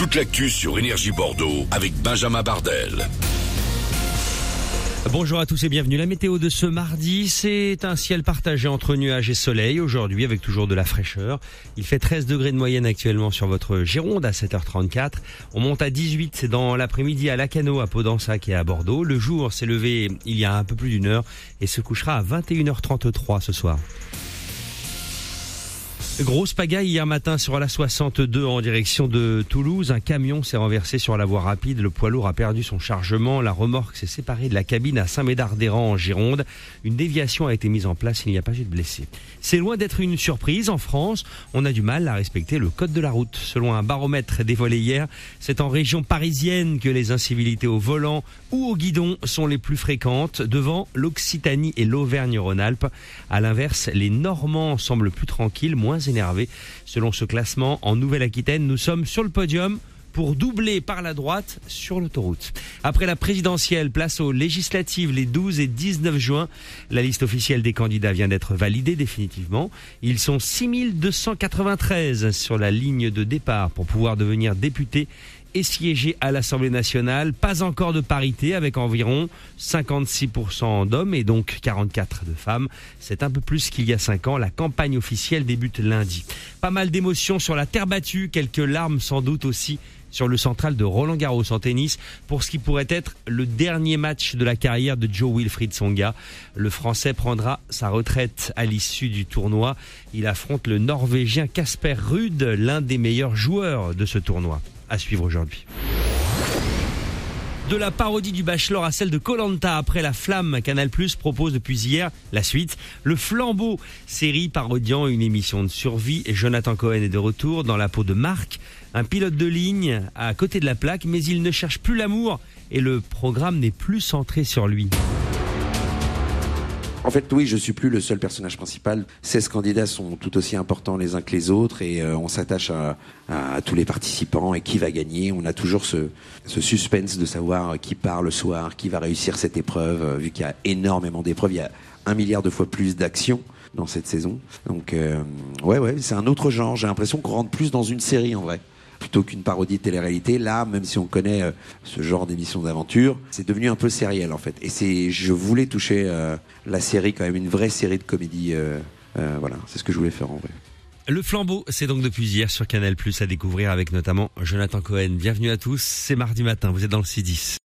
toute l'actu sur Énergie Bordeaux avec Benjamin Bardel. Bonjour à tous et bienvenue. La météo de ce mardi, c'est un ciel partagé entre nuages et soleil aujourd'hui avec toujours de la fraîcheur. Il fait 13 degrés de moyenne actuellement sur votre Gironde à 7h34. On monte à 18 c'est dans l'après-midi à Lacano, à Podensac et à Bordeaux. Le jour s'est levé il y a un peu plus d'une heure et se couchera à 21h33 ce soir. Grosse pagaille hier matin sur la 62 en direction de Toulouse. Un camion s'est renversé sur la voie rapide. Le poids lourd a perdu son chargement. La remorque s'est séparée de la cabine à Saint-Médard-d'Héran en Gironde. Une déviation a été mise en place. Il n'y a pas eu de blessés. C'est loin d'être une surprise. En France, on a du mal à respecter le code de la route. Selon un baromètre dévoilé hier, c'est en région parisienne que les incivilités au volant ou au guidon sont les plus fréquentes, devant l'Occitanie et l'Auvergne-Rhône-Alpes. À l'inverse, les Normands semblent plus tranquilles, moins Selon ce classement, en Nouvelle-Aquitaine, nous sommes sur le podium pour doubler par la droite sur l'autoroute. Après la présidentielle, place aux législatives les 12 et 19 juin. La liste officielle des candidats vient d'être validée définitivement. Ils sont 6293 sur la ligne de départ pour pouvoir devenir députés et siéger à l'Assemblée nationale. Pas encore de parité avec environ 56% d'hommes et donc 44 de femmes. C'est un peu plus qu'il y a 5 ans. La campagne officielle débute lundi. Pas mal d'émotions sur la terre battue, quelques larmes sans doute aussi sur le central de Roland Garros en tennis pour ce qui pourrait être le dernier match de la carrière de Joe Wilfried Songa. Le Français prendra sa retraite à l'issue du tournoi. Il affronte le Norvégien Casper Ruud, l'un des meilleurs joueurs de ce tournoi à suivre aujourd'hui. De la parodie du Bachelor à celle de Colanta après la flamme, Canal Plus propose depuis hier la suite. Le flambeau, série parodiant une émission de survie. Jonathan Cohen est de retour dans la peau de Marc, un pilote de ligne à côté de la plaque, mais il ne cherche plus l'amour et le programme n'est plus centré sur lui. En fait, oui, je suis plus le seul personnage principal. 16 candidats sont tout aussi importants les uns que les autres et euh, on s'attache à, à, tous les participants et qui va gagner. On a toujours ce, ce suspense de savoir qui part le soir, qui va réussir cette épreuve, euh, vu qu'il y a énormément d'épreuves. Il y a un milliard de fois plus d'actions dans cette saison. Donc, euh, ouais, ouais, c'est un autre genre. J'ai l'impression qu'on rentre plus dans une série en vrai plutôt qu'une parodie de télé-réalité. Là, même si on connaît euh, ce genre d'émission d'aventure, c'est devenu un peu sériel en fait. Et c'est, je voulais toucher euh, la série quand même, une vraie série de comédie. Euh, voilà, c'est ce que je voulais faire en vrai. Le flambeau, c'est donc depuis hier sur Canal Plus à découvrir avec notamment Jonathan Cohen. Bienvenue à tous, c'est mardi matin, vous êtes dans le C10.